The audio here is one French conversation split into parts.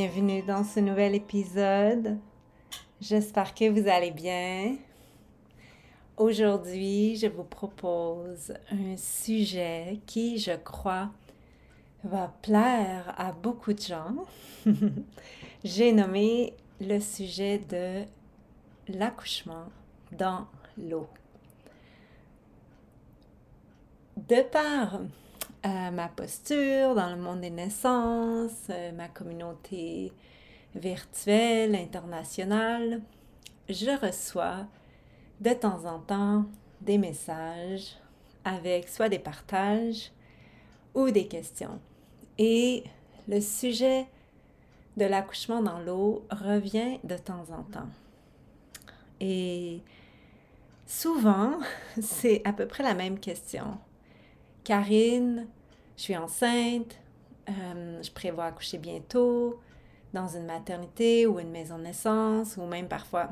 Bienvenue dans ce nouvel épisode. J'espère que vous allez bien. Aujourd'hui, je vous propose un sujet qui, je crois, va plaire à beaucoup de gens. J'ai nommé le sujet de l'accouchement dans l'eau. De part ma posture dans le monde des naissances, euh, ma communauté virtuelle, internationale, je reçois de temps en temps des messages avec soit des partages ou des questions. Et le sujet de l'accouchement dans l'eau revient de temps en temps. Et souvent, c'est à peu près la même question. Karine, je suis enceinte, euh, je prévois accoucher bientôt dans une maternité ou une maison de naissance ou même parfois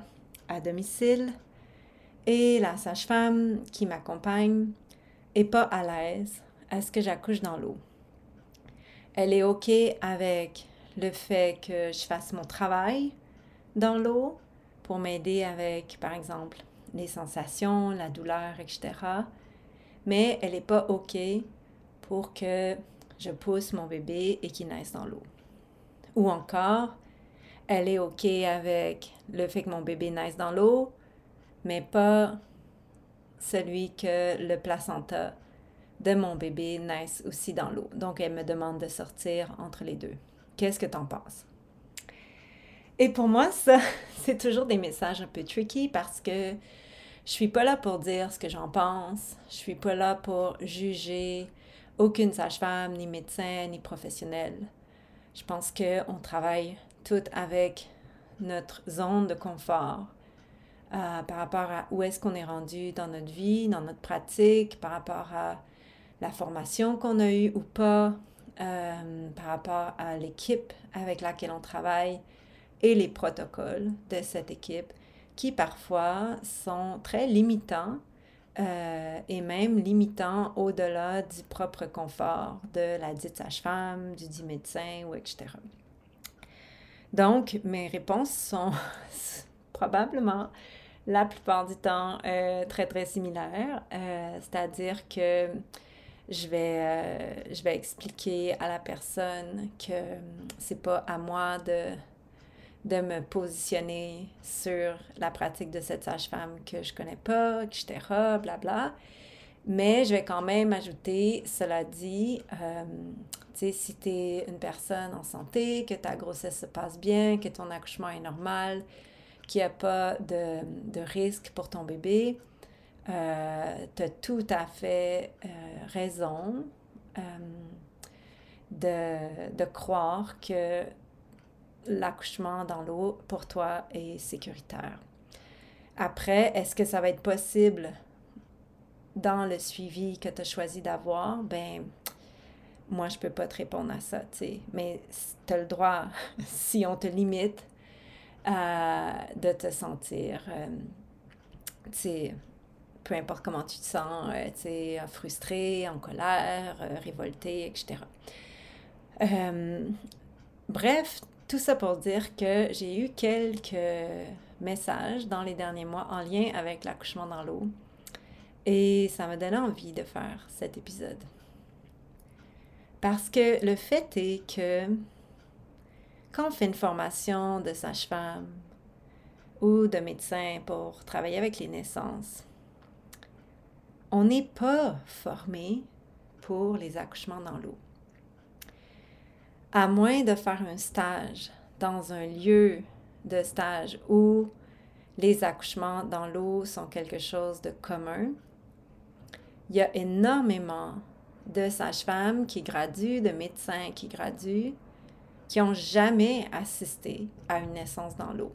à domicile. Et la sage-femme qui m'accompagne est pas à l'aise à ce que j'accouche dans l'eau. Elle est OK avec le fait que je fasse mon travail dans l'eau pour m'aider avec, par exemple, les sensations, la douleur, etc mais elle n'est pas OK pour que je pousse mon bébé et qu'il naisse dans l'eau. Ou encore, elle est OK avec le fait que mon bébé naisse dans l'eau, mais pas celui que le placenta de mon bébé naisse aussi dans l'eau. Donc, elle me demande de sortir entre les deux. Qu'est-ce que tu en penses? Et pour moi, ça, c'est toujours des messages un peu tricky parce que je suis pas là pour dire ce que j'en pense. Je suis pas là pour juger aucune sage-femme, ni médecin, ni professionnel. Je pense qu'on travaille toutes avec notre zone de confort euh, par rapport à où est-ce qu'on est rendu dans notre vie, dans notre pratique, par rapport à la formation qu'on a eue ou pas, euh, par rapport à l'équipe avec laquelle on travaille et les protocoles de cette équipe qui parfois sont très limitants euh, et même limitants au-delà du propre confort de la dite sage-femme, du dit médecin ou etc. Donc, mes réponses sont probablement la plupart du temps euh, très très similaires, euh, c'est-à-dire que je vais, je vais expliquer à la personne que c'est pas à moi de de me positionner sur la pratique de cette sage-femme que je connais pas, etc., blabla. Mais je vais quand même ajouter, cela dit, euh, tu sais, si tu es une personne en santé, que ta grossesse se passe bien, que ton accouchement est normal, qu'il n'y a pas de, de, risque pour ton bébé, euh, tu as tout à fait euh, raison euh, de, de croire que l'accouchement dans l'eau pour toi est sécuritaire. Après, est-ce que ça va être possible dans le suivi que tu as choisi d'avoir? Ben, moi, je peux pas te répondre à ça, tu sais. Mais tu as le droit, si on te limite, euh, de te sentir, euh, tu sais, peu importe comment tu te sens, euh, tu sais, frustré, en colère, révolté, etc. bref, tout ça pour dire que j'ai eu quelques messages dans les derniers mois en lien avec l'accouchement dans l'eau et ça m'a donné envie de faire cet épisode. Parce que le fait est que quand on fait une formation de sage-femme ou de médecin pour travailler avec les naissances, on n'est pas formé pour les accouchements dans l'eau à moins de faire un stage dans un lieu de stage où les accouchements dans l'eau sont quelque chose de commun, il y a énormément de sages-femmes qui graduent, de médecins qui graduent, qui n'ont jamais assisté à une naissance dans l'eau.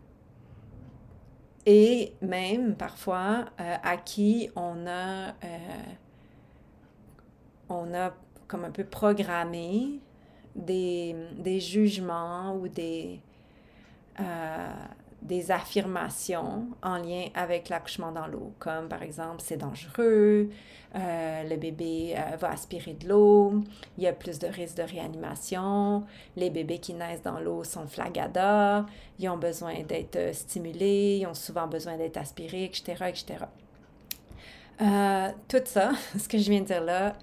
Et même parfois euh, à qui on a, euh, on a comme un peu programmé des, des jugements ou des, euh, des affirmations en lien avec l'accouchement dans l'eau, comme par exemple c'est dangereux, euh, le bébé euh, va aspirer de l'eau, il y a plus de risques de réanimation, les bébés qui naissent dans l'eau sont flagada, ils ont besoin d'être stimulés, ils ont souvent besoin d'être aspirés, etc., etc. tout ça, ce que je viens de dire là,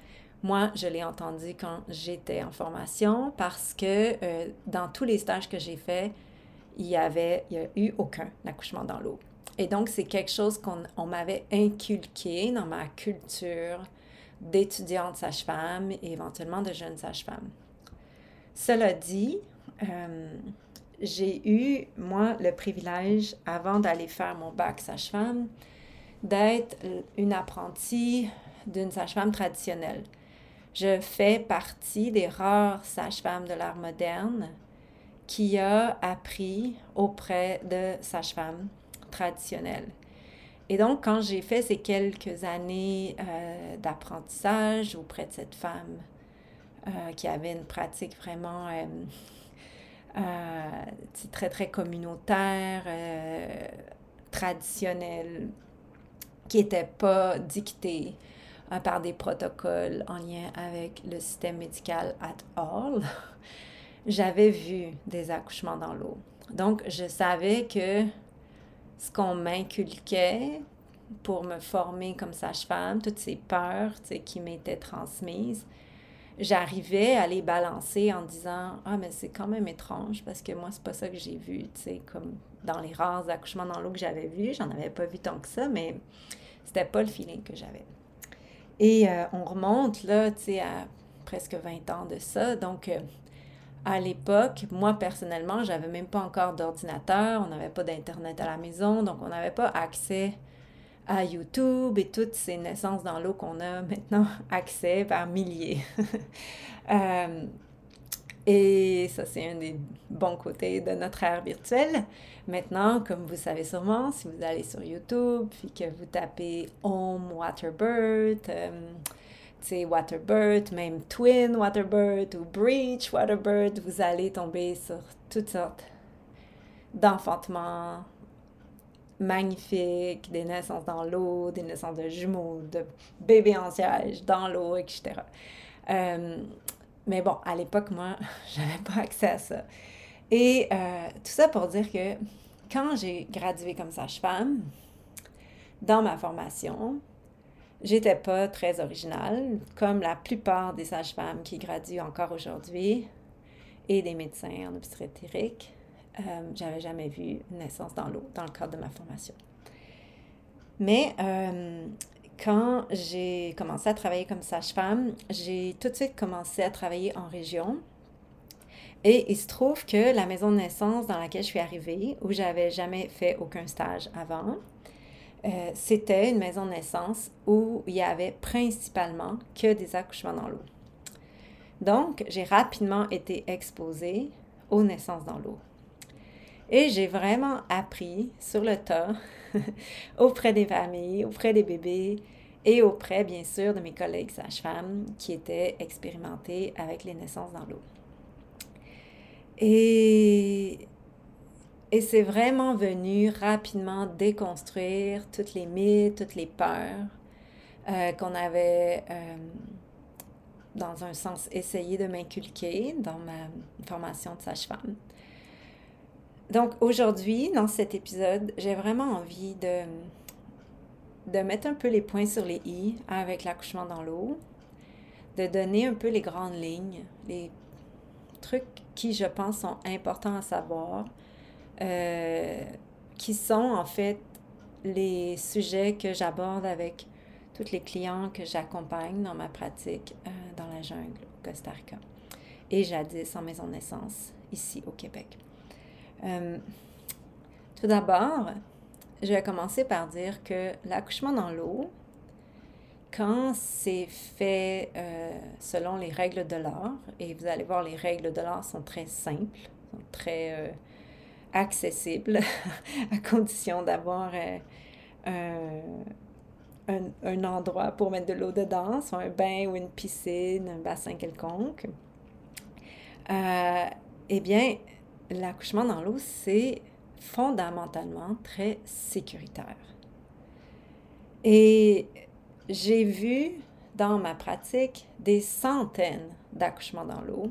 moi, je l'ai entendu quand j'étais en formation parce que dans tous les stages que j'ai faits, il y avait, il y a eu aucun accouchement dans l'eau. Et donc, c'est quelque chose qu'on m'avait inculqué dans ma culture d'étudiante sage-femme et éventuellement de jeune sage-femme. Cela dit, euh, j'ai eu, moi, le privilège, avant d'aller faire mon bac sage-femme, d'être une apprentie d'une sage-femme traditionnelle. Je fais partie des rares sages-femmes de l'art moderne qui a appris auprès de sages-femmes traditionnelles. Et donc, quand j'ai fait ces quelques années euh, d'apprentissage auprès de cette femme euh, qui avait une pratique vraiment euh, très, très communautaire, traditionnelle, qui n'était pas dictée par des protocoles en lien avec le système médical at all, j'avais vu des accouchements dans l'eau. Donc, je savais que ce qu'on m'inculquait pour me former comme sage-femme, toutes ces peurs qui m'étaient transmises, j'arrivais à les balancer en disant Ah, mais c'est quand même étrange parce que moi, c'est pas ça que j'ai vu. Comme dans les rares accouchements dans l'eau que j'avais vus, j'en avais pas vu tant que ça, mais c'était pas le feeling que j'avais. Et euh, on remonte là, tu sais, à presque 20 ans de ça. Donc, euh, à l'époque, moi personnellement, j'avais même pas encore d'ordinateur, on n'avait pas d'internet à la maison, donc on n'avait pas accès à YouTube et toutes ces naissances dans l'eau qu'on a maintenant accès par milliers. Euh, et ça, c'est un des bons côtés de notre ère virtuelle. Maintenant, comme vous savez sûrement, si vous allez sur YouTube, puis que vous tapez Home Waterbird, euh, Waterbird, même Twin Waterbird ou Breach Waterbird, vous allez tomber sur toutes sortes d'enfantements magnifiques, des naissances dans l'eau, des naissances de jumeaux, de bébés en siège dans l'eau, etc. mais bon, à l'époque, moi, je n'avais pas accès à ça. Et euh, tout ça pour dire que quand j'ai gradué comme sage-femme, dans ma formation, J'étais pas très originale, comme la plupart des sages-femmes qui graduent encore aujourd'hui et des médecins en obstétrique. Euh, j'avais jamais vu une naissance dans l'eau dans le cadre de ma formation. Mais euh, quand j'ai commencé à travailler comme sage-femme, j'ai tout de suite commencé à travailler en région. Et il se trouve que la maison de naissance dans laquelle je suis arrivée, où j'avais jamais fait aucun stage avant, euh, c'était une maison de naissance où il y avait principalement que des accouchements dans l'eau. Donc, j'ai rapidement été exposée aux naissances dans l'eau. Et j'ai vraiment appris sur le tas auprès des familles, auprès des bébés et auprès, bien sûr, de mes collègues sages-femmes qui étaient expérimentés avec les naissances dans l'eau. Et et c'est vraiment venu rapidement déconstruire toutes les mythes, toutes les peurs euh, qu'on avait, euh, dans un sens, essayé de m'inculquer dans ma formation de sage-femme. Donc aujourd'hui, dans cet épisode, j'ai vraiment envie de, mettre un peu les points sur les i avec l'accouchement dans l'eau, de donner un peu les grandes lignes, les trucs qui, je pense, sont importants à savoir euh, qui sont en fait les sujets que j'aborde avec tous les clients que j'accompagne dans ma pratique euh, dans la jungle au Costa Rica et jadis en maison de naissance ici au Québec. Euh, tout d'abord, je vais commencer par dire que l'accouchement dans l'eau, quand c'est fait euh, selon les règles de l'art, et vous allez voir, les règles de l'art sont très simples, sont très euh, accessibles, à condition d'avoir un, un, endroit pour mettre de l'eau dedans, soit un bain ou une piscine, un bassin quelconque. eh bien, l'accouchement dans l'eau, c'est fondamentalement très sécuritaire. Et j'ai vu dans ma pratique des centaines d'accouchements dans l'eau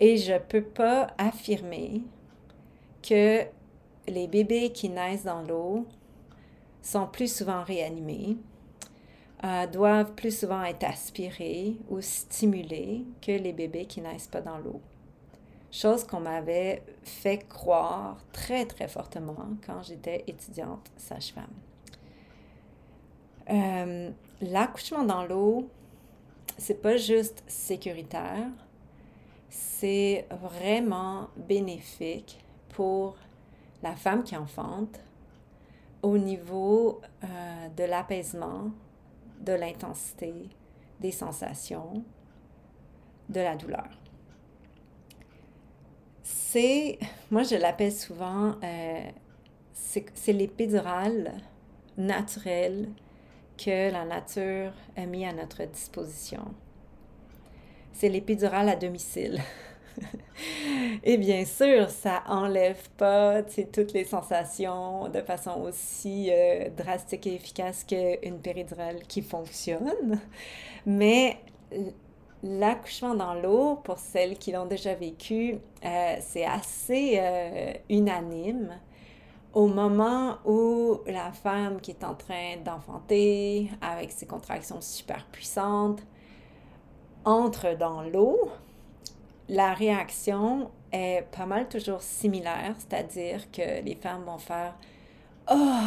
et je ne peux pas affirmer que les bébés qui naissent dans l'eau sont plus souvent réanimés, euh, doivent plus souvent être aspirés ou stimulés que les bébés qui naissent pas dans l'eau chose qu'on m'avait fait croire très, très fortement quand j'étais étudiante sage-femme. Euh, l'accouchement dans l'eau, c'est pas juste sécuritaire, c'est vraiment bénéfique pour la femme qui enfante au niveau euh, de l'apaisement, de l'intensité, des sensations, de la douleur c'est, moi je l'appelle souvent, euh, c'est l'épidurale naturelle que la nature a mis à notre disposition. C'est l'épidurale à domicile. Et bien sûr, ça enlève pas toutes les sensations de façon aussi euh, drastique et efficace qu'une péridurale qui fonctionne, mais L'accouchement dans l'eau, pour celles qui l'ont déjà vécu, euh, c'est assez euh, unanime. Au moment où la femme qui est en train d'enfanter, avec ses contractions super puissantes, entre dans l'eau, la réaction est pas mal toujours similaire, c'est-à-dire que les femmes vont faire Oh,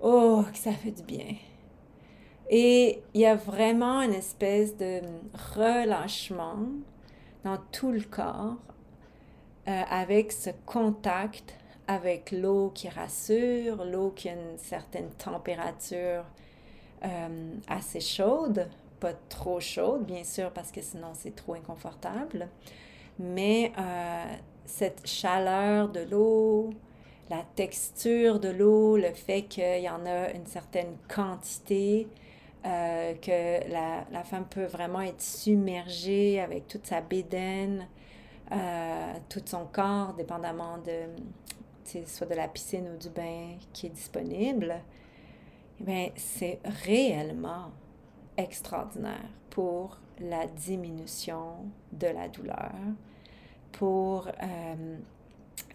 oh, que ça fait du bien. Et il y a vraiment une espèce de relâchement dans tout le corps euh, avec ce contact avec l'eau qui rassure, l'eau qui a une certaine température euh, assez chaude, pas trop chaude bien sûr parce que sinon c'est trop inconfortable, mais euh, cette chaleur de l'eau, la texture de l'eau, le fait qu'il y en a une certaine quantité, euh, que la, la, femme peut vraiment être submergée avec toute sa bédaine, euh, tout son corps, dépendamment de soit de la piscine ou du bain qui est disponible, eh c'est réellement extraordinaire pour la diminution de la douleur, pour euh,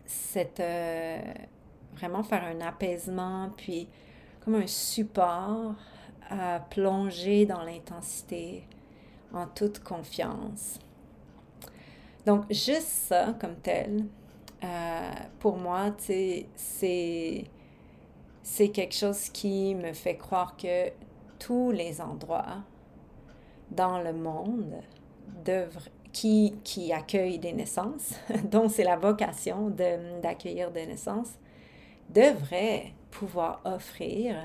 cette, vraiment faire un apaisement, puis comme un support à plonger dans l'intensité en toute confiance. Donc, juste ça comme tel, euh, pour moi, c'est, c'est quelque chose qui me fait croire que tous les endroits dans le monde qui, qui accueillent des naissances, dont c'est la vocation d'accueillir des naissances, devraient pouvoir offrir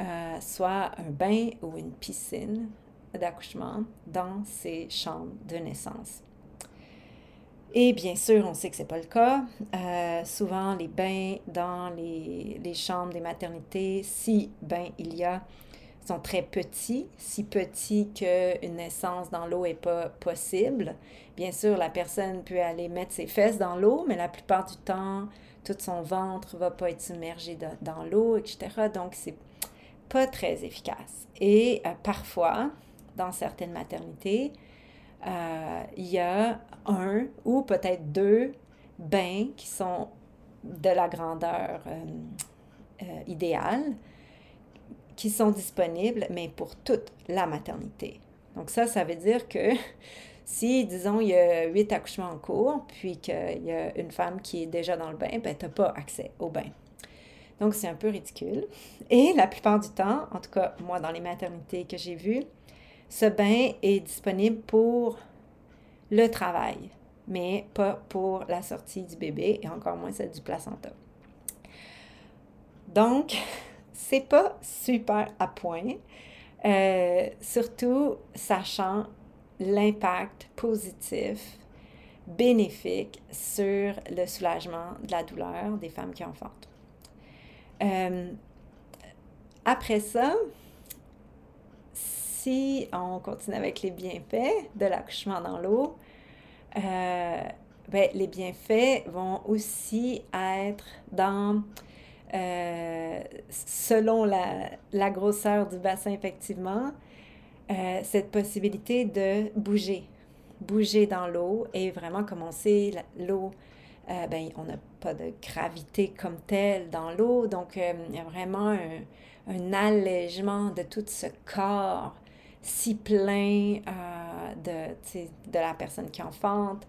euh, soit un bain ou une piscine d'accouchement dans ces chambres de naissance. Et bien sûr, on sait que ce n'est pas le cas. Euh, souvent, les bains dans les, les, chambres des maternités, si bain il y a, sont très petits, si petits qu'une naissance dans l'eau n'est pas possible. Bien sûr, la personne peut aller mettre ses fesses dans l'eau, mais la plupart du temps, tout son ventre ne va pas être submergé dans l'eau, etc. Donc, c'est pas très efficace. Et euh, parfois, dans certaines maternités, euh, il y a un ou peut-être deux bains qui sont de la grandeur euh, idéale, qui sont disponibles, mais pour toute la maternité. Donc ça, ça veut dire que si, disons, il y a huit accouchements en cours, puis qu'il y a une femme qui est déjà dans le bain, ben, tu n'as pas accès au bain. Donc, c'est un peu ridicule. Et la plupart du temps, en tout cas, moi, dans les maternités que j'ai vues, ce bain est disponible pour le travail, mais pas pour la sortie du bébé et encore moins celle du placenta. Donc, c'est pas super à point, euh, surtout sachant l'impact positif, bénéfique sur le soulagement de la douleur des femmes qui enfantent. Euh, après ça, si on continue avec les bienfaits de l'accouchement dans l'eau, euh, ben, les bienfaits vont aussi être dans, euh, selon la, la, grosseur du bassin, effectivement, cette possibilité de bouger, bouger dans l'eau et vraiment, comme on l'eau, ben, on n'a pas de gravité comme telle dans l'eau, donc il y a vraiment un, un allègement de tout ce corps si plein de, de la personne qui enfante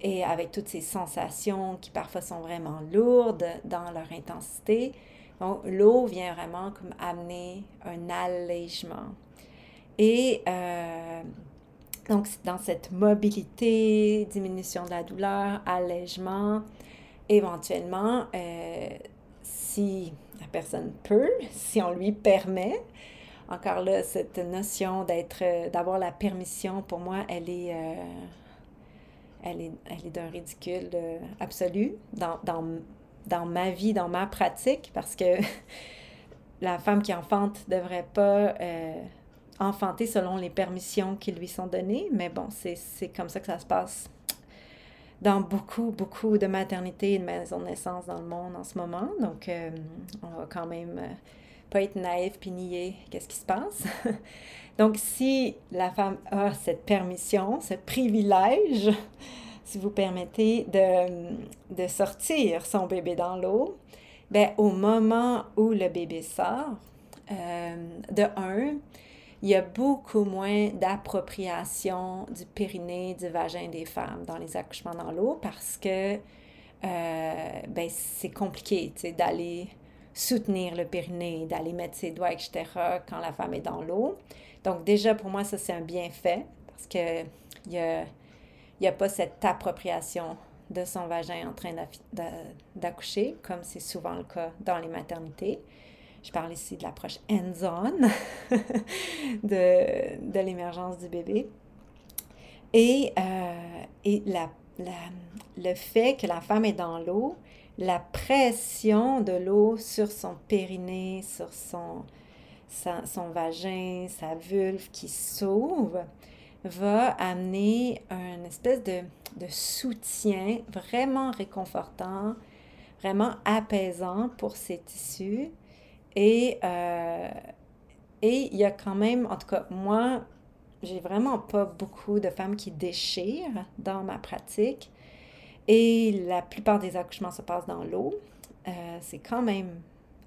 et avec toutes ces sensations qui parfois sont vraiment lourdes dans leur intensité. Donc, l'eau vient vraiment comme amener un allègement. Et euh, donc, dans cette mobilité, diminution de la douleur, allègement, éventuellement, euh, si la personne peut, si on lui permet, encore là, cette notion d'être, d'avoir la permission, pour moi, elle est, euh, elle est, elle est d'un ridicule euh, absolu dans, dans, dans, ma vie, dans ma pratique, parce que la femme qui enfante ne devrait pas enfanter selon les permissions qui lui sont données, mais bon, c'est comme ça que ça se passe dans beaucoup, beaucoup de maternités et de maisons de naissance dans le monde en ce moment. Donc, on va quand même pas être naïf puis nier qu'est-ce qui se passe. Donc, si la femme a cette permission, ce privilège, si vous permettez, de, de sortir son bébé dans l'eau, ben, au moment où le bébé sort, euh, de un, il y a beaucoup moins d'appropriation du périnée, du vagin des femmes dans les accouchements dans l'eau parce que euh, ben, c'est compliqué d'aller soutenir le périnée, d'aller mettre ses doigts, etc., quand la femme est dans l'eau. Donc déjà, pour moi, ça, c'est un bienfait parce qu'il n'y a, pas cette appropriation de son vagin en train d'accoucher, comme c'est souvent le cas dans les maternités. Je parle ici de l'approche hands-on de, de l'émergence du bébé. Et, euh, et la, la, le fait que la femme est dans l'eau, la pression de l'eau sur son périnée, sur son, son vagin, sa vulve qui s'ouvre, va amener un espèce de, soutien vraiment réconfortant, vraiment apaisant pour ces tissus. Et, euh, et il y a quand même, en tout cas, moi, j'ai vraiment pas beaucoup de femmes qui déchirent dans ma pratique. Et la plupart des accouchements se passent dans l'eau. Euh, c'est quand même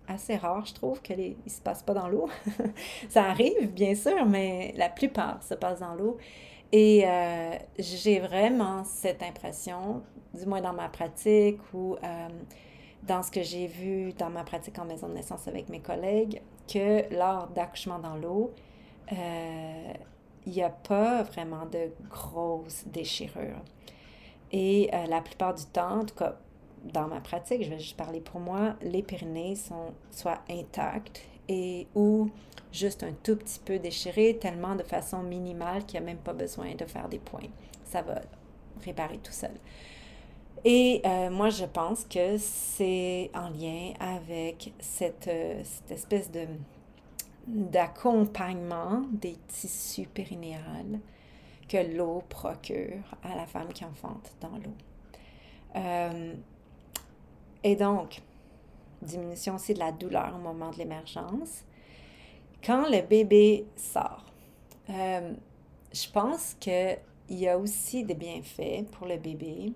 assez rare, je trouve, qu'il ne se passe pas dans l'eau. ça arrive, bien sûr, mais la plupart se passent dans l'eau. Et euh, j'ai vraiment cette impression, du moins dans ma pratique euh, dans ce que j'ai vu dans ma pratique en maison de naissance avec mes collègues, que lors d'accouchement dans l'eau, il n'y a pas vraiment de grosses déchirures. Et euh, la plupart du temps, en tout cas dans ma pratique, je vais juste parler pour moi, les Pyrénées sont soit intactes et ou juste un tout petit peu déchirées, tellement de façon minimale qu'il n'y a même pas besoin de faire des points. Ça va réparer tout seul. Et euh, moi, je pense que c'est en lien avec cette, euh, cette espèce de d'accompagnement des tissus périnéales que l'eau procure à la femme qui enfante dans l'eau. Euh, et donc, diminution aussi de la douleur au moment de l'émergence. Quand le bébé sort, je pense qu'il y a aussi des bienfaits pour le bébé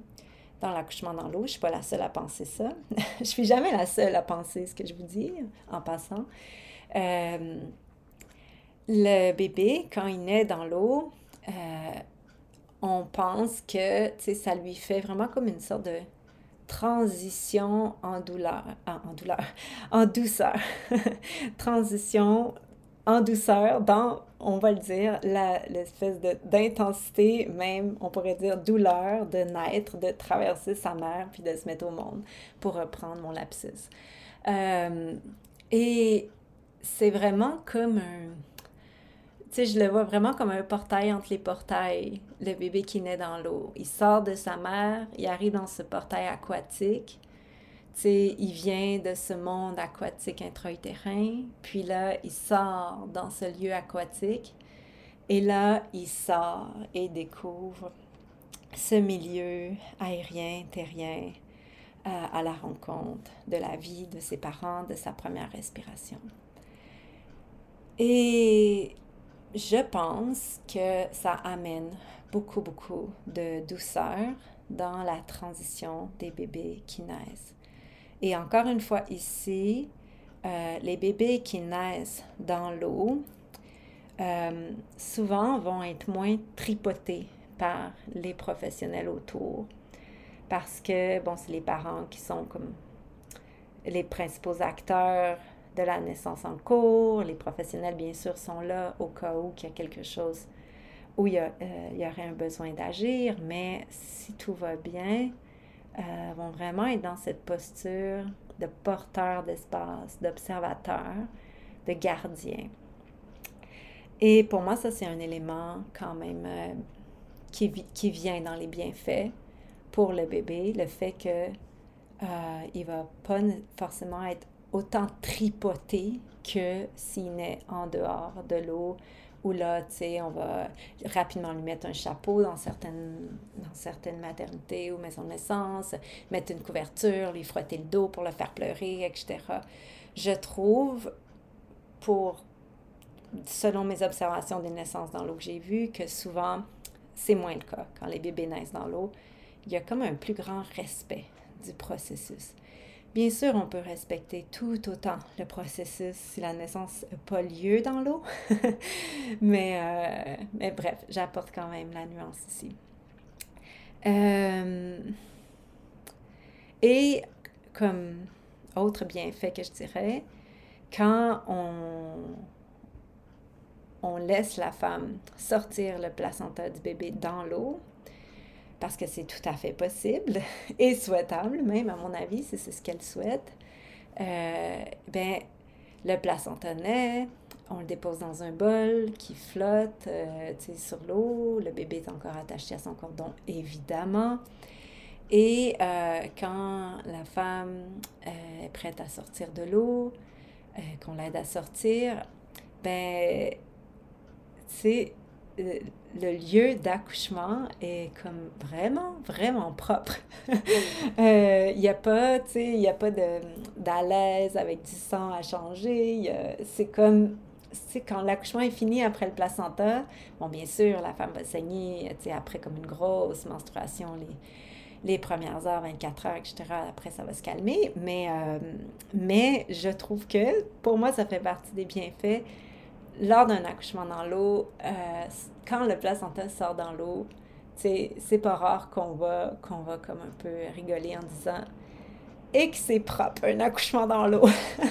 dans l'accouchement dans l'eau. Je ne suis pas la seule à penser ça. je suis jamais la seule à penser ce que je vous dis en passant. Euh, le bébé, quand il naît dans l'eau, euh, on pense que ça lui fait vraiment comme une sorte de transition en douleur, en, douleur, en douceur, transition en douceur dans, on va le dire, l'espèce d'intensité, même, on pourrait dire, douleur de naître, de traverser sa mère, puis de se mettre au monde, pour reprendre mon lapsus. Euh, et c'est vraiment comme un... Tu sais, je le vois vraiment comme un portail entre les portails, le bébé qui naît dans l'eau. Il sort de sa mère, il arrive dans ce portail aquatique. Sais, il vient de ce monde aquatique intra-utérin, puis là, il sort dans ce lieu aquatique. Et là, il sort et découvre ce milieu aérien, terrien, euh, à la rencontre de la vie de ses parents, de sa première respiration. Et je pense que ça amène beaucoup, beaucoup de douceur dans la transition des bébés qui naissent. Et encore une fois ici, euh, les bébés qui naissent dans l'eau euh, souvent vont être moins tripotés par les professionnels autour parce que, bon, c'est les parents qui sont comme les principaux acteurs de la naissance en cours. Les professionnels, bien sûr, sont là au cas où il y a quelque chose où euh, il y aurait un besoin d'agir, mais si tout va bien, euh, vont vraiment être dans cette posture de porteur d'espace, d'observateur, de gardien. Et pour moi, ça, c'est un élément quand même euh, qui, vient dans les bienfaits pour le bébé, le fait que euh, il va pas forcément être autant tripoté que s'il naît en dehors de l'eau, où là, tu sais, on va rapidement lui mettre un chapeau dans certaines, dans certaines maternités ou maisons de naissance, mettre une couverture, lui frotter le dos pour le faire pleurer, etc. Je trouve, pour, selon mes observations des naissances dans l'eau que j'ai vues, que souvent, c'est moins le cas. Quand les bébés naissent dans l'eau, il y a comme un plus grand respect du processus. Bien sûr, on peut respecter tout autant le processus si la naissance n'a pas lieu dans l'eau, mais, euh, mais bref, j'apporte quand même la nuance ici. Euh, et comme autre bienfait que je dirais, quand on laisse la femme sortir le placenta du bébé dans l'eau, parce que c'est tout à fait possible et souhaitable, même à mon avis, si c'est ce qu'elle souhaite, euh, ben, le placenta naît, on le dépose dans un bol qui flotte euh, sur l'eau, le bébé est encore attaché à son cordon, évidemment. Et euh, quand la femme est prête à sortir de l'eau, qu'on l'aide à sortir, ben, c'est le lieu d'accouchement est comme vraiment, vraiment propre. Euh, il n'y a pas, tu sais, il n'y a pas d'alaise avec du sang à changer. C'est comme, c'est quand l'accouchement est fini après le placenta, bon, bien sûr, la femme va saigner, tu sais, après comme une grosse menstruation, les, les premières heures, 24 heures, etc. Après, ça va se calmer. Mais, euh, mais je trouve que, pour moi, ça fait partie des bienfaits lors d'un accouchement dans l'eau, euh, quand le placenta sort dans l'eau, c'est pas rare qu'on va, qu'on va comme un peu rigoler en disant et que c'est propre, un accouchement dans l'eau.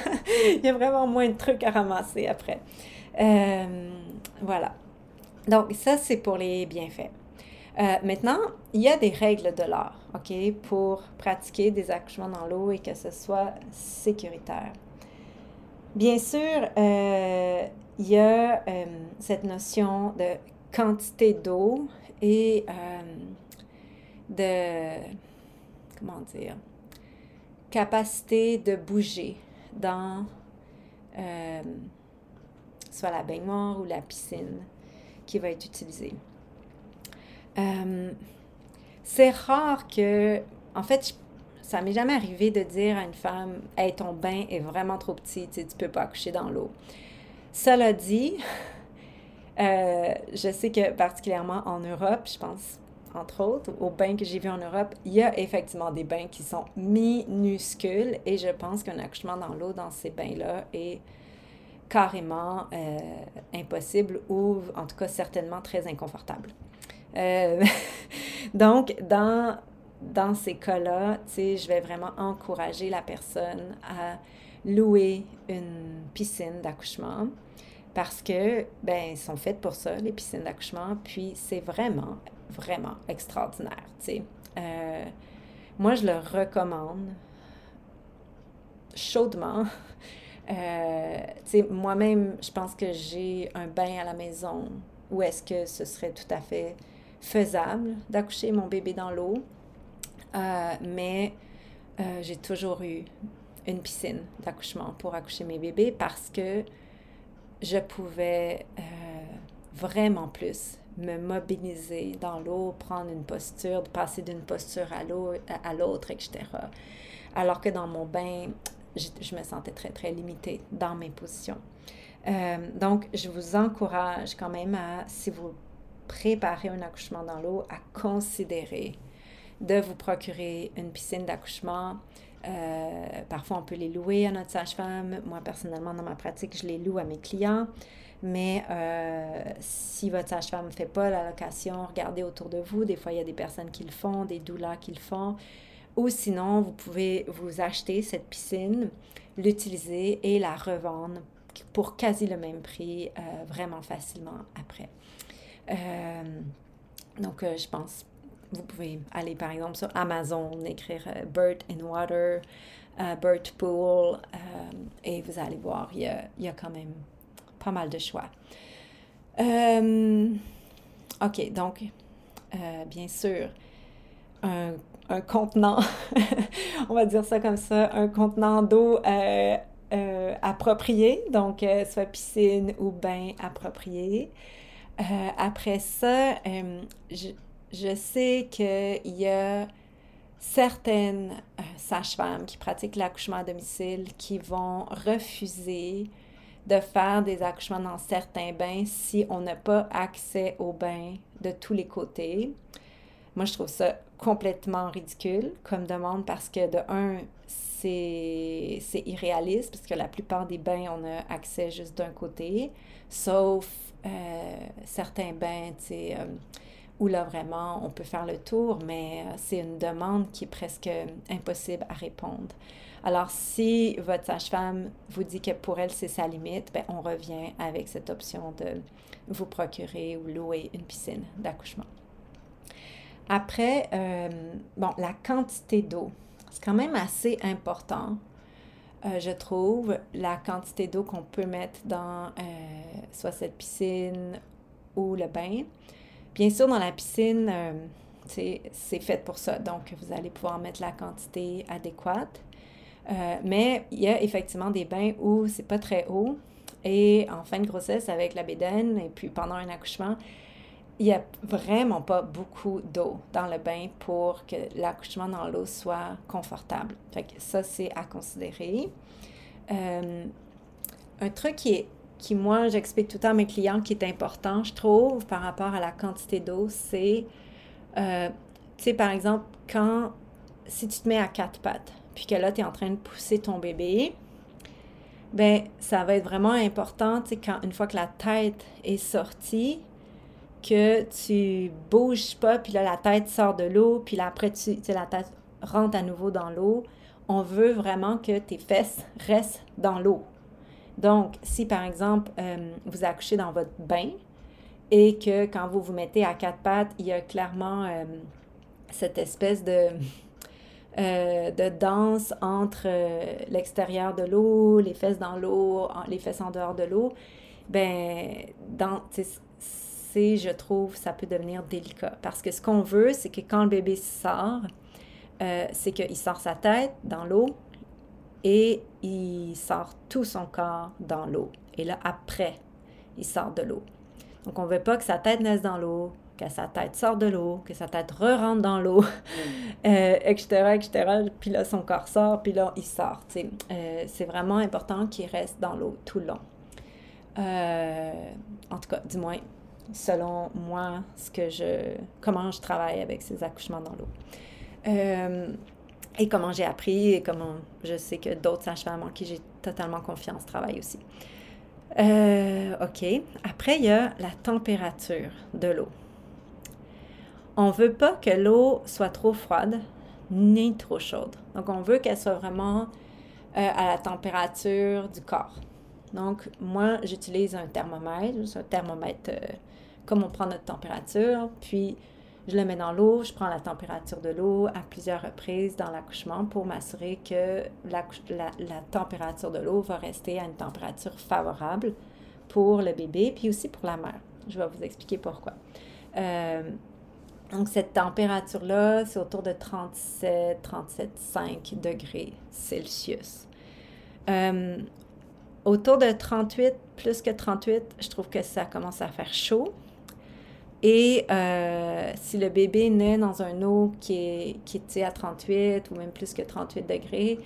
il y a vraiment moins de trucs à ramasser après. Euh, voilà. Donc, ça, c'est pour les bienfaits. Euh, maintenant, il y a des règles de l'art, OK, pour pratiquer des accouchements dans l'eau et que ce soit sécuritaire. Bien sûr, il y a euh, cette notion de quantité d'eau et euh, de, comment dire, capacité de bouger dans euh, soit la baignoire ou la piscine qui va être utilisée. c'est rare que, en fait, ça m'est jamais arrivé de dire à une femme, hey, ton bain est vraiment trop petit, tu ne peux pas accoucher dans l'eau. Cela dit, euh, je sais que particulièrement en Europe, je pense entre autres aux bains que j'ai vus en Europe, il y a effectivement des bains qui sont minuscules et je pense qu'un accouchement dans l'eau dans ces bains-là est carrément euh, impossible ou en tout cas certainement très inconfortable. Euh, donc, dans, dans ces cas-là, je vais vraiment encourager la personne à louer une piscine d'accouchement parce que, ben, ils sont faites pour ça, les piscines d'accouchement, puis c'est vraiment, vraiment extraordinaire, tu sais. Euh, moi, je le recommande chaudement Euh, moi-même, je pense que j'ai un bain à la maison où est-ce que ce serait tout à fait faisable d'accoucher mon bébé dans l'eau. Euh, mais euh, j'ai toujours eu une piscine d'accouchement pour accoucher mes bébés parce que je pouvais euh, vraiment plus me mobiliser dans l'eau, prendre une posture, passer d'une posture à l'autre, etc. Alors que dans mon bain, je, me sentais très, très limitée dans mes positions. Euh, donc, je vous encourage quand même à, si vous préparez un accouchement dans l'eau, à considérer de vous procurer une piscine d'accouchement. Euh, parfois, on peut les louer à notre sage-femme. Moi, personnellement, dans ma pratique, je les loue à mes clients. Mais euh, si votre sage-femme ne fait pas la location, regardez autour de vous. Des fois, il y a des personnes qui le font, des doulas qui le font. Ou sinon, vous pouvez vous acheter cette piscine, l'utiliser et la revendre pour quasi le même prix euh, vraiment facilement après. donc, je pense vous pouvez aller par exemple sur Amazon, écrire euh, Bird in Water, euh, Bird Pool, euh, et vous allez voir, il y, a, y, a, quand même pas mal de choix. ok, donc, bien sûr, un, un contenant, on va dire ça comme ça, un contenant d'eau approprié, donc soit piscine ou bain approprié. après ça, je sais qu'il y a certaines euh, sages-femmes qui pratiquent l'accouchement à domicile qui vont refuser de faire des accouchements dans certains bains si on n'a pas accès aux bains de tous les côtés. Moi, je trouve ça complètement ridicule comme demande parce que de un, c'est irréaliste parce que la plupart des bains, on a accès juste d'un côté, sauf euh, certains bains, tu sais, euh, où là vraiment on peut faire le tour, mais euh, c'est une demande qui est presque impossible à répondre. Alors si votre sage-femme vous dit que pour elle c'est sa limite, ben, on revient avec cette option de vous procurer ou louer une piscine d'accouchement. Après, euh, la quantité d'eau, c'est quand même assez important. Euh, je trouve, la quantité d'eau qu'on peut mettre dans soit cette piscine ou le bain. Bien sûr, dans la piscine, euh, c'est fait pour ça. Donc, vous allez pouvoir mettre la quantité adéquate. Euh, mais il y a effectivement des bains où c'est pas très haut. Et en fin de grossesse, avec la bédaine et puis pendant un accouchement, il n'y a vraiment pas beaucoup d'eau dans le bain pour que l'accouchement dans l'eau soit confortable. Fait ça, c'est à considérer. Euh, un truc qui est qui, moi, j'explique tout le temps à mes clients qui est important, je trouve, par rapport à la quantité d'eau, c'est, euh, tu sais, par exemple, quand, si tu te mets à quatre pattes, puis que là, tu es en train de pousser ton bébé, ben ça va être vraiment important, tu sais, quand, une fois que la tête est sortie, que tu bouges pas, puis là, la tête sort de l'eau, puis là, après, tu la tête rentre à nouveau dans l'eau. On veut vraiment que tes fesses restent dans l'eau. Donc, si par exemple, euh, vous accouchez dans votre bain et que quand vous vous mettez à quatre pattes, il y a clairement euh, cette espèce de, euh, de danse entre l'extérieur de l'eau, les fesses dans l'eau, les fesses en dehors de l'eau, ben, c'est, je trouve, ça peut devenir délicat. Parce que ce qu'on veut, c'est que quand le bébé sort, c'est qu'il sort sa tête dans l'eau, et il sort tout son corps dans l'eau. Et là, après, il sort de l'eau. Donc, on ne veut pas que sa tête naisse dans l'eau, que sa tête sorte de l'eau, que sa tête re-rentre dans l'eau, etc., mm. etc. Euh, puis là, son corps sort, puis là, il sort. Euh, c'est vraiment important qu'il reste dans l'eau tout le long. Euh, en tout cas, du moins, selon moi, ce que je, comment je travaille avec ces accouchements dans l'eau et comment j'ai appris et comment je sais que d'autres sages-femmes en qui j'ai totalement confiance travaillent aussi. Euh, OK. Après, il y a la température de l'eau. On ne veut pas que l'eau soit trop froide ni trop chaude. Donc, on veut qu'elle soit vraiment euh, à la température du corps. Donc, moi, j'utilise un thermomètre, un thermomètre euh, comme on prend notre température, puis Je le mets dans l'eau, je prends la température de l'eau à plusieurs reprises dans l'accouchement pour m'assurer que la, température de l'eau va rester à une température favorable pour le bébé, puis aussi pour la mère. Je vais vous expliquer pourquoi. Euh, donc, cette température-là, c'est autour de 37, 37,5 degrés Celsius. Euh, autour de 38, plus que 38, je trouve que ça commence à faire chaud. Et euh, si le bébé naît dans un eau qui est, qui est à 38 ou même plus que 38 degrés,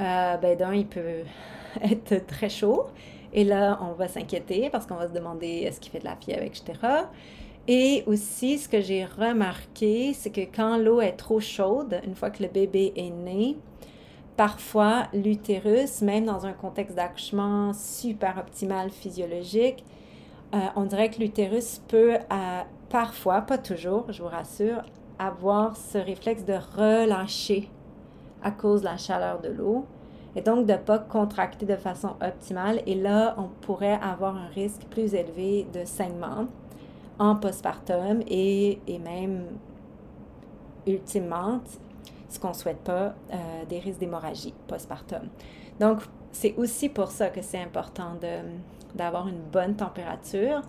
euh, ben il peut être très chaud. Et là, on va s'inquiéter parce qu'on va se demander est-ce qu'il fait de la fièvre, etc. Et aussi, ce que j'ai remarqué, c'est que quand l'eau est trop chaude, une fois que le bébé est né, parfois l'utérus, même dans un contexte d'accouchement super optimal physiologique, euh, on dirait que l'utérus peut, parfois, pas toujours, je vous rassure, avoir ce réflexe de relâcher à cause de la chaleur de l'eau et donc de ne pas contracter de façon optimale. Et là, on pourrait avoir un risque plus élevé de saignement en postpartum et, et même ultimement, ce qu'on ne souhaite pas, euh, des risques d'hémorragie postpartum. Donc, c'est aussi pour ça que c'est important d'avoir une bonne température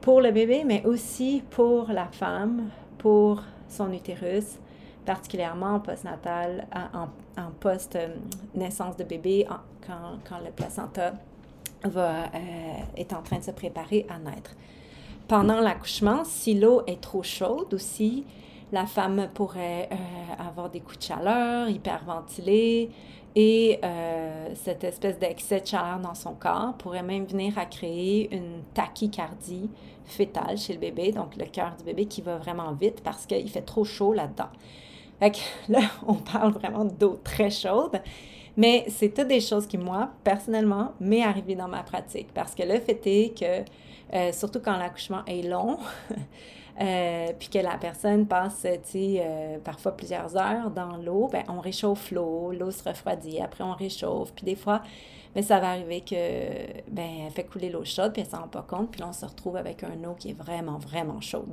pour le bébé, mais aussi pour la femme, pour son utérus, particulièrement en postnatal, en, post-naissance de bébé, quand, quand, le placenta va, euh, est en train de se préparer à naître. Pendant l'accouchement, si l'eau est trop chaude aussi, la femme pourrait euh, avoir des coups de chaleur, hyperventiler, et euh, cette espèce d'excès de chaleur dans son corps pourrait même venir à créer une tachycardie fétale chez le bébé, donc le cœur du bébé qui va vraiment vite parce qu'il fait trop chaud là-dedans. Fait que là, on parle vraiment d'eau très chaude, mais c'est toutes des choses qui, moi, personnellement, m'est arrivé dans ma pratique parce que le fait est que euh, surtout quand l'accouchement est long, euh, puis que la personne passe, euh, parfois plusieurs heures dans l'eau, ben, on réchauffe l'eau, l'eau se refroidit, après on réchauffe, puis des fois, ben, ça va arriver que, ben, elle fait couler l'eau chaude, puis elle s'en rend pas compte, puis là, on se retrouve avec un eau qui est vraiment, vraiment chaude,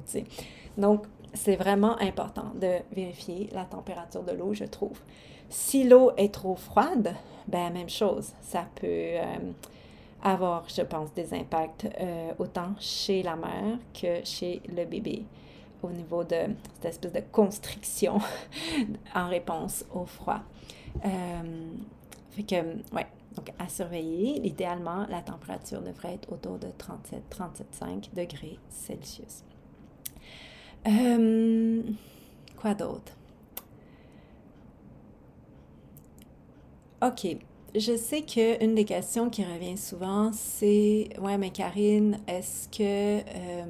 Donc, c'est vraiment important de vérifier la température de l'eau, je trouve. Si l'eau est trop froide, ben, même chose, ça peut avoir, je pense, des impacts euh, autant chez la mère que chez le bébé au niveau de cette espèce de constriction en réponse au froid. Euh, fait que, ouais, donc à surveiller. Idéalement, la température devrait être autour de 37-37,5 degrés Celsius. Euh, quoi d'autre? OK je sais qu'une des questions qui revient souvent, c'est Ouais, mais Karine, est-ce que euh,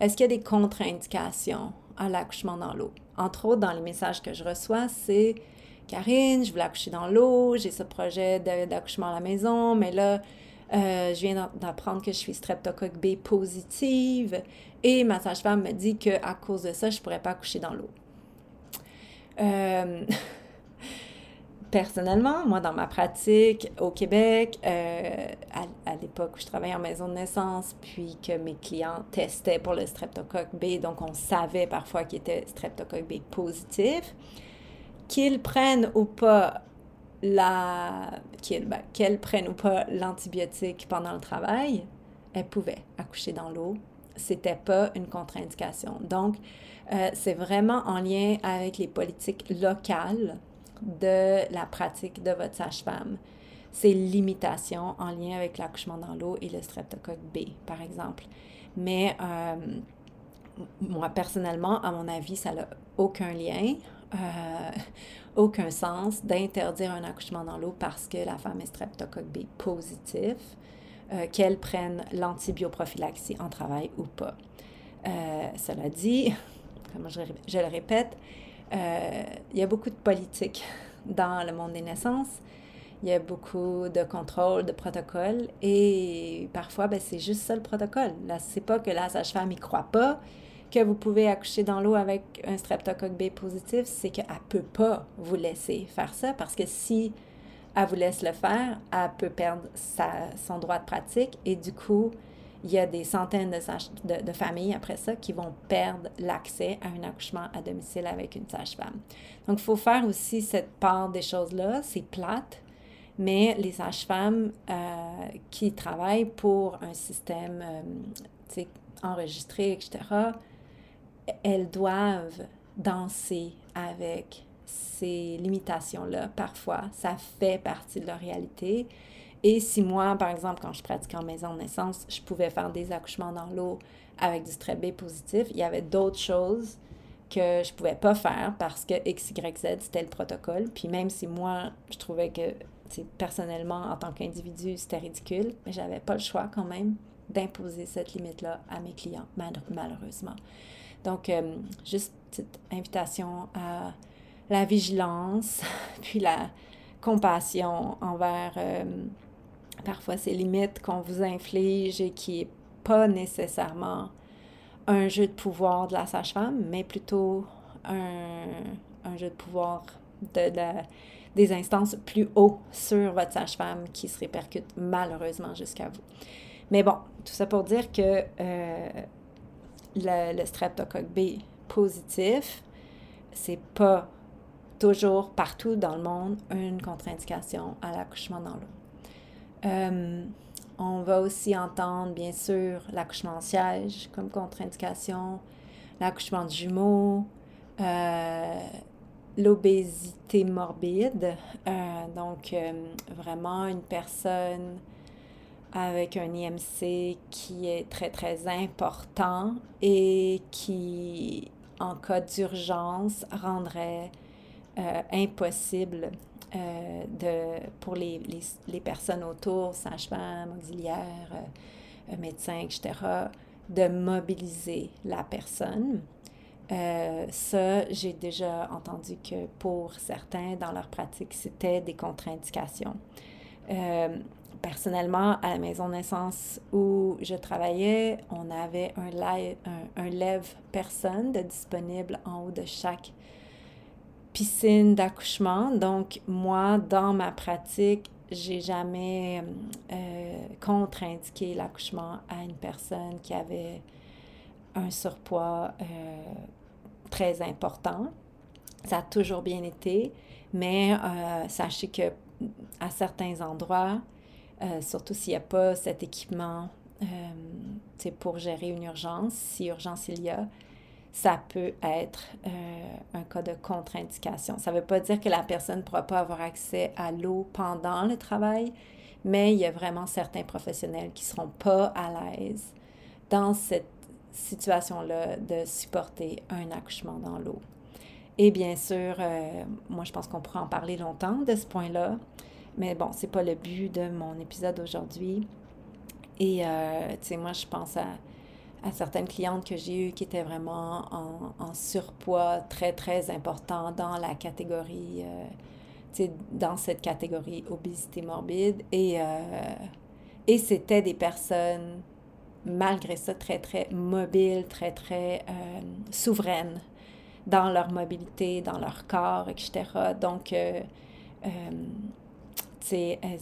est-ce qu'il y a des contre-indications à l'accouchement dans l'eau? Entre autres, dans les messages que je reçois, c'est Karine, je voulais accoucher dans l'eau, j'ai ce projet d'accouchement à la maison, mais là, euh, je viens d'apprendre que je suis streptocoque B positive et ma sage-femme me dit qu'à cause de ça, je ne pourrais pas accoucher dans l'eau. Euh, personnellement, moi, dans ma pratique au Québec, euh, à, l'époque où je travaillais en maison de naissance, puis que mes clients testaient pour le streptocoque B, donc on savait parfois qu'ils étaient streptocoque B positif, qu'ils prennent ou pas la ben, qu'elles prennent ou pas l'antibiotique pendant le travail, elles pouvaient accoucher dans l'eau. C'était pas une contre-indication. Donc, euh, c'est vraiment en lien avec les politiques locales de la pratique de votre sage-femme. Ces limitations en lien avec l'accouchement dans l'eau et le streptocoque B, par exemple. Mais euh, moi, personnellement, à mon avis, ça n'a aucun lien, euh, aucun sens d'interdire un accouchement dans l'eau parce que la femme est streptocoque B positif, euh, qu'elle prenne l'antibioprophylaxie en travail ou pas. cela dit, comme je, le répète, il y a beaucoup de politique dans le monde des naissances. Il y a beaucoup de contrôle, de protocoles. Et parfois, ben, c'est juste ça le protocole. Là, c'est pas que la sage-femme n'y croit pas que vous pouvez accoucher dans l'eau avec un streptocoque B positif, c'est qu'elle ne peut pas vous laisser faire ça parce que si elle vous laisse le faire, elle peut perdre sa, son droit de pratique et du coup, il y a des centaines de, familles après ça qui vont perdre l'accès à un accouchement à domicile avec une sage-femme. Donc, il faut faire aussi cette part des choses-là. C'est plate, mais les sages-femmes euh, qui travaillent pour un système euh, enregistré, etc., elles doivent danser avec ces limitations-là. Parfois, ça fait partie de leur réalité. Et si moi, par exemple, quand je pratiquais en maison de naissance, je pouvais faire des accouchements dans l'eau avec du strep B positif, il y avait d'autres choses que je pouvais pas faire parce que X, Y, Z, c'était le protocole. Puis même si moi, je trouvais que, personnellement, en tant qu'individu, c'était ridicule, mais j'avais pas le choix quand même d'imposer cette limite-là à mes clients, malheureusement. Donc, euh, juste petite invitation à la vigilance, puis la compassion envers euh, parfois ces limites qu'on vous inflige et qui n'est pas nécessairement un jeu de pouvoir de la sage-femme, mais plutôt un, un, jeu de pouvoir de, des instances plus haut sur votre sage-femme qui se répercute malheureusement jusqu'à vous. Mais bon, tout ça pour dire que euh, le, le streptocoque B positif, c'est pas toujours partout dans le monde une contre-indication à l'accouchement dans l'eau. Euh, on va aussi entendre, bien sûr, l'accouchement en siège comme contre-indication, l'accouchement de jumeaux, euh, l'obésité morbide, euh, donc vraiment une personne avec un IMC qui est très, très important et qui, en cas d'urgence, rendrait impossible euh, de, pour les, les, les, personnes autour, sages-femmes, auxiliaires, euh, euh, médecins, etc., de mobiliser la personne. ça, j'ai déjà entendu que pour certains, dans leur pratique, c'était des contre-indications. personnellement, à la maison de naissance où je travaillais, on avait un, live, un, un lève-personne de disponible en haut de chaque piscine d'accouchement. Donc, moi, dans ma pratique, j'ai jamais euh, contre-indiqué l'accouchement à une personne qui avait un surpoids euh, très important. Ça a toujours bien été, mais euh, sachez que à certains endroits, surtout s'il n'y a pas cet équipement pour gérer une urgence, si urgence il y a, ça peut être euh, un cas de contre-indication. Ça ne veut pas dire que la personne ne pourra pas avoir accès à l'eau pendant le travail, mais il y a vraiment certains professionnels qui ne seront pas à l'aise dans cette situation-là de supporter un accouchement dans l'eau. Et bien sûr, euh, moi je pense qu'on pourra en parler longtemps de ce point-là, mais bon, ce n'est pas le but de mon épisode aujourd'hui. Et euh, tu sais, moi je pense à à certaines clientes que j'ai eues qui étaient vraiment en, surpoids très, très important dans la catégorie, euh, dans cette catégorie obésité morbide. Et, euh, et c'était des personnes, malgré ça, très, très mobiles, très, très euh, souveraines dans leur mobilité, dans leur corps, etc. Donc, elles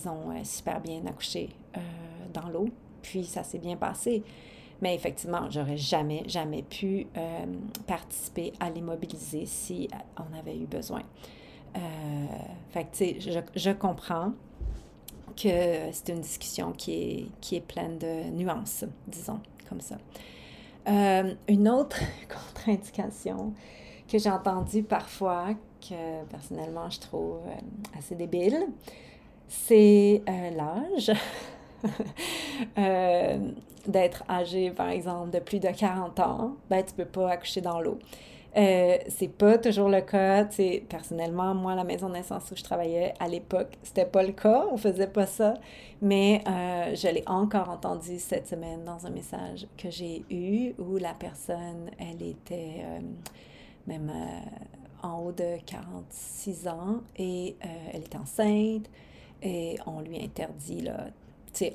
ont super bien accouché dans l'eau, puis ça s'est bien passé. Mais effectivement, j'aurais jamais, jamais pu euh, participer à l'immobiliser si on avait eu besoin. Euh, fait que, je, je, comprends que c'est une discussion qui est, qui est pleine de nuances, disons, comme ça. Euh, une autre contre-indication que j'ai entendue parfois, que personnellement je trouve assez débile, c'est l'âge. euh, d'être âgé, par exemple, de plus de 40 ans, ben, tu peux pas accoucher dans l'eau. Euh, c'est pas toujours le cas. sais, personnellement, moi, la maison de où je travaillais à l'époque, c'était pas le cas. On faisait pas ça. Mais euh, je l'ai encore entendu cette semaine dans un message que j'ai eu où la personne, elle était euh, même en haut de 46 ans et elle est enceinte et on lui interdit là,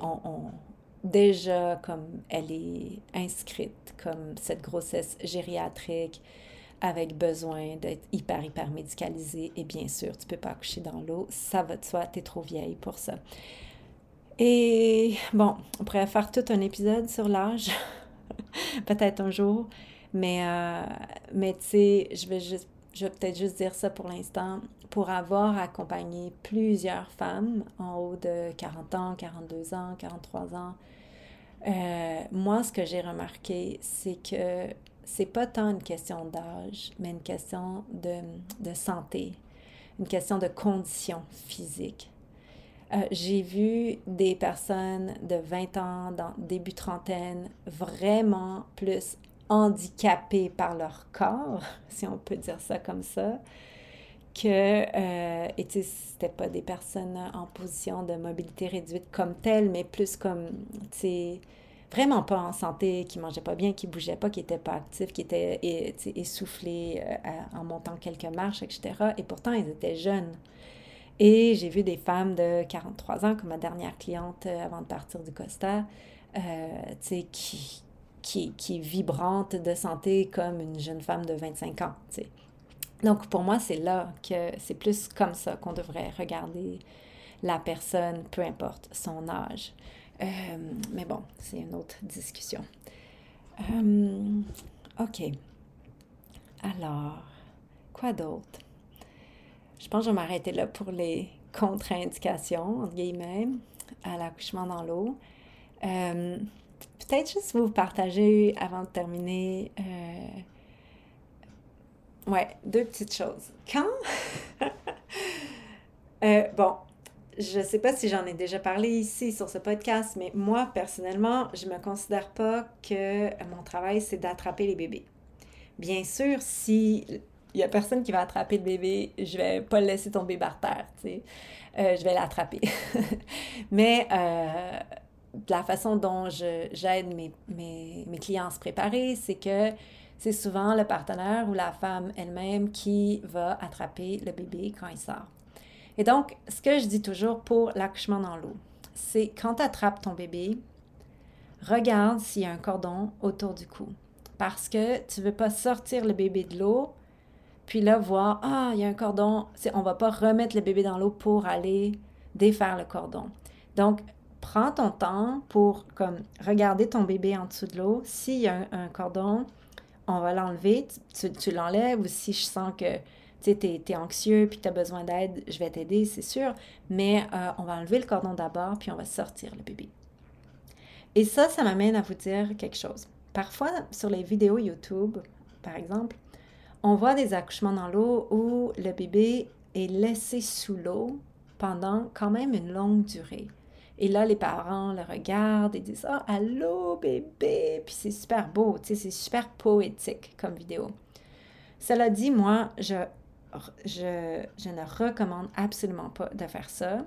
on, déjà comme elle est inscrite comme cette grossesse gériatrique avec besoin d'être hyper, hyper médicalisée. Et bien sûr, tu peux pas accoucher dans l'eau. Ça va de soi, tu es trop vieille pour ça. Et bon, on pourrait faire tout un épisode sur l'âge, peut-être un jour, mais, euh, mais tu sais, je vais juste, je vais peut-être juste dire ça pour l'instant. Pour avoir accompagné plusieurs femmes en haut de 40 ans, 42 ans, 43 ans, euh, moi, ce que j'ai remarqué, c'est que c'est pas tant une question d'âge, mais une question de, de, santé, une question de condition physique. Euh, j'ai vu des personnes de 20 ans, dans début trentaine, vraiment plus handicapées par leur corps, si on peut dire ça comme ça, que, euh, et tu sais, c'était pas des personnes en position de mobilité réduite comme telles, mais plus comme, tu sais, vraiment pas en santé, qui mangeaient pas bien, qui bougeaient pas, qui étaient pas actifs, qui étaient essoufflés euh, en montant quelques marches, etc. Et pourtant, ils étaient jeunes. Et j'ai vu des femmes de 43 ans, comme ma dernière cliente euh, avant de partir du Costa, euh, qui, qui, qui est vibrante de santé comme une jeune femme de 25 ans. sais. Donc pour moi, c'est là que c'est plus comme ça qu'on devrait regarder la personne, peu importe son âge. Euh, mais bon, c'est une autre discussion. Euh, OK. Alors, quoi d'autre? Je pense que je vais m'arrêter là pour les contre-indications, entre guillemets, à l'accouchement dans l'eau. Euh, peut-être juste vous partager avant de terminer. ouais, deux petites choses. Quand? bon, je ne sais pas si j'en ai déjà parlé ici sur ce podcast, mais moi, personnellement, je ne me considère pas que mon travail, c'est d'attraper les bébés. Bien sûr, si il n'y a personne qui va attraper le bébé, je vais pas le laisser tomber par terre, tu sais. Euh, je vais l'attraper. mais euh, la façon dont j'aide mes, mes, mes clients à se préparer, c'est que c'est souvent le partenaire ou la femme elle-même qui va attraper le bébé quand il sort. Et donc, ce que je dis toujours pour l'accouchement dans l'eau, c'est quand tu attrapes ton bébé, regarde s'il y a un cordon autour du cou. Parce que tu ne veux pas sortir le bébé de l'eau, puis là, voir, ah, il y a un cordon. On ne va pas remettre le bébé dans l'eau pour aller défaire le cordon. Donc, prends ton temps pour comme regarder ton bébé en dessous de l'eau. S'il y a un, cordon, on va l'enlever, tu, l'enlèves ou si je sens que tu tu es, anxieux puis tu as besoin d'aide, je vais t'aider, c'est sûr, mais euh, on va enlever le cordon d'abord puis on va sortir le bébé. Et ça, ça m'amène à vous dire quelque chose. Parfois, sur les vidéos YouTube, par exemple, on voit des accouchements dans l'eau où le bébé est laissé sous l'eau pendant quand même une longue durée. Et là, les parents le regardent et disent Ah, allô, bébé! Puis c'est super beau, tu sais, c'est super poétique comme vidéo. Cela dit, moi, je je, ne recommande absolument pas de faire ça.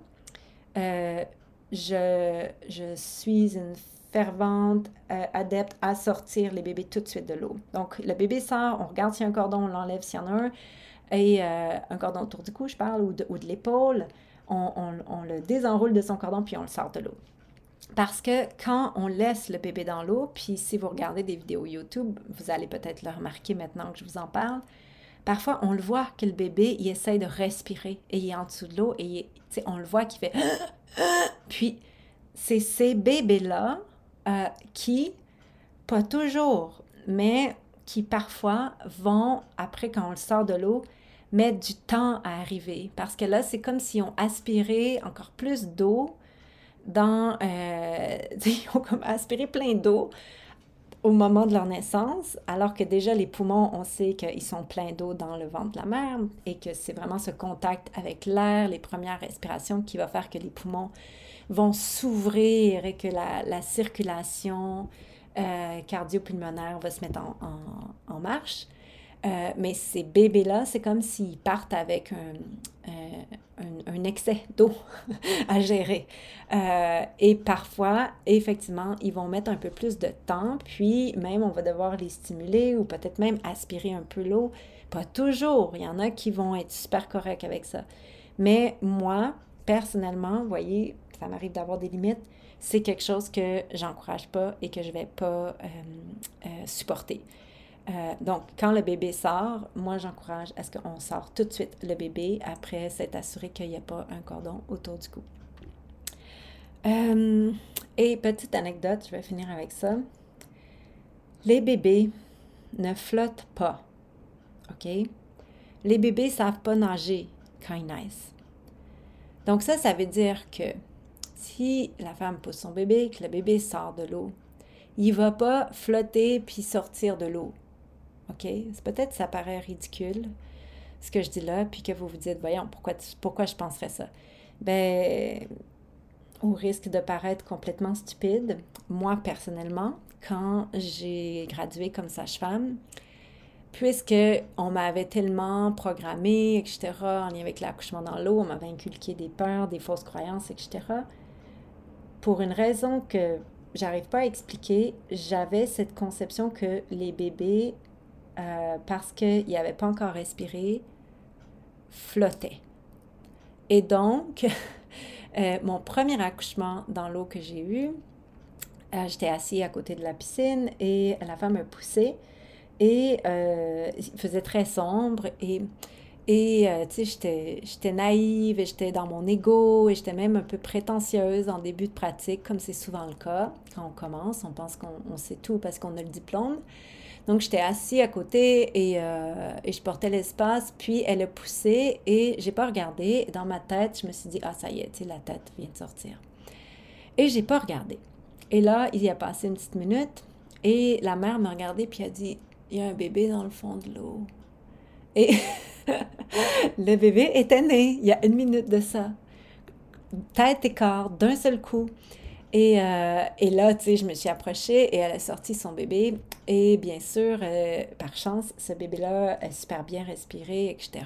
Euh, je, suis une fervente euh, adepte à sortir les bébés tout de suite de l'eau. Donc, le bébé sort, on regarde s'il y a un cordon, on l'enlève s'il y en a un, et euh, un cordon autour du cou, je parle, ou de, l'épaule, on, le désenroule de son cordon, puis on le sort de l'eau. Parce que quand on laisse le bébé dans l'eau, puis si vous regardez des vidéos YouTube, vous allez peut-être le remarquer maintenant que je vous en parle, Parfois, on le voit que le bébé, il essaye de respirer et il est en dessous de l'eau et on le voit qu'il fait... Puis, c'est ces bébés-là euh, qui, pas toujours, mais qui parfois vont, après quand on le sort de l'eau, mettre du temps à arriver. Parce que là, c'est comme si on aspirait encore plus d'eau dans... Euh, ils ont comme aspiré plein d'eau au moment de leur naissance, alors que déjà les poumons, on sait qu'ils sont pleins d'eau dans le ventre de la mère et que c'est vraiment ce contact avec l'air, les premières respirations qui va faire que les poumons vont s'ouvrir et que la, circulation euh, cardio-pulmonaire va se mettre en marche. Euh, mais ces bébés-là, c'est comme s'ils partent avec un, euh, excès d'eau à gérer. Euh, et parfois, effectivement, ils vont mettre un peu plus de temps, puis même on va devoir les stimuler ou peut-être même aspirer un peu l'eau. Pas toujours, il y en a qui vont être super corrects avec ça. Mais moi, personnellement, vous voyez, ça m'arrive d'avoir des limites, c'est quelque chose que j'encourage pas et que je vais pas supporter. Euh, donc, quand le bébé sort, moi, j'encourage à ce qu'on sort tout de suite le bébé après s'être assuré qu'il n'y a pas un cordon autour du cou. Euh, et petite anecdote, je vais finir avec ça. Les bébés ne flottent pas. OK? Les bébés ne savent pas nager quand ils naissent. Donc ça, ça veut dire que si la femme pousse son bébé, que le bébé sort de l'eau, il va pas flotter puis sortir de l'eau. OK? Peut-être ça paraît ridicule, ce que je dis là, puis que vous vous dites, voyons, pourquoi, pourquoi je penserais ça? Ben, au risque de paraître complètement stupide, moi personnellement, quand j'ai gradué comme sage-femme, puisque on m'avait tellement programmé, etc., en lien avec l'accouchement dans l'eau, on m'avait inculqué des peurs, des fausses croyances, etc., pour une raison que j'arrive pas à expliquer, j'avais cette conception que les bébés, euh, parce qu'ils n'avaient pas encore respiré, flottaient. Et donc, euh, mon premier accouchement dans l'eau que j'ai eu, euh, j'étais assis à côté de la piscine et la femme me poussait et il faisait très sombre et et, tu sais, j'étais naïve et j'étais dans mon ego et j'étais même un peu prétentieuse en début de pratique, comme c'est souvent le cas. Quand on commence, on pense qu'on sait tout parce qu'on a le diplôme. Donc, j'étais assis à côté et, euh, et je portais l'espace, puis elle a poussé et j'ai pas regardé. Dans ma tête, je me suis dit, ah, ça y est, la tête vient de sortir. Et j'ai pas regardé. Et là, il y a passé une petite minute et la mère m'a regardé puis a dit, il y a un bébé dans le fond de l'eau. Et le bébé était né il y a une minute de ça. Tête et corps, d'un seul coup. Et, euh, et là, tu sais, je me suis approchée et elle a sorti son bébé. Et bien sûr, euh, par chance, ce bébé-là a super bien respiré, etc.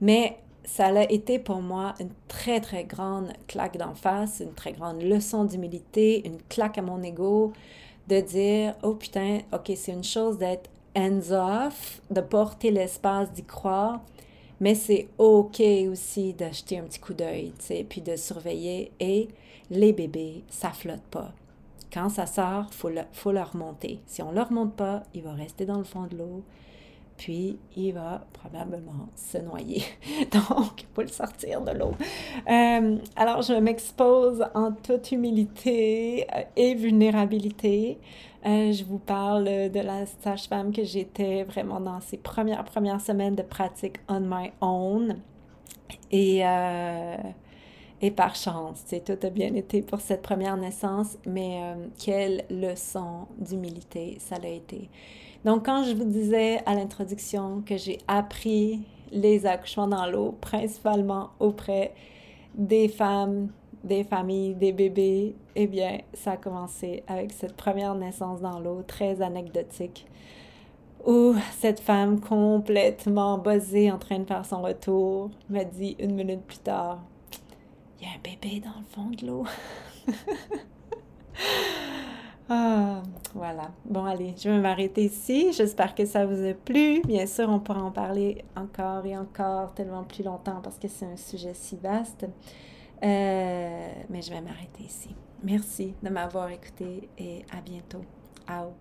Mais ça a été pour moi une très, très grande claque d'en face, une très grande leçon d'humilité, une claque à mon ego de dire, oh putain, ok, c'est une chose d'être hands-off, de porter l'espace d'y croire, mais c'est OK aussi d'acheter un petit coup d'œil, tu sais, puis de surveiller. Et les bébés, ça flotte pas. Quand ça sort, il faut, le, faut le remonter. Si on ne le remonte pas, il va rester dans le fond de l'eau puis il va probablement se noyer. Donc, il faut le sortir de l'eau. Euh, alors, je m'expose en toute humilité euh, et vulnérabilité. Euh, je vous parle de la sage-femme que j'étais vraiment dans ces premières, premières semaines de pratique on my own. Et, et par chance, tout a bien été pour cette première naissance, mais quelle leçon d'humilité ça l'a été. Donc, quand je vous disais à l'introduction que j'ai appris les accouchements dans l'eau, principalement auprès des femmes, des familles, des bébés, eh bien, ça a commencé avec cette première naissance dans l'eau, très anecdotique, où cette femme complètement buzzée en train de faire son retour m'a dit une minute plus tard, il y a un bébé dans le fond de l'eau. Ah, voilà. Bon, allez, je vais m'arrêter ici. J'espère que ça vous a plu. Bien sûr, on pourra en parler encore et encore tellement plus longtemps parce que c'est un sujet si vaste. Euh, mais je vais m'arrêter ici. Merci de m'avoir écouté et à bientôt. Au.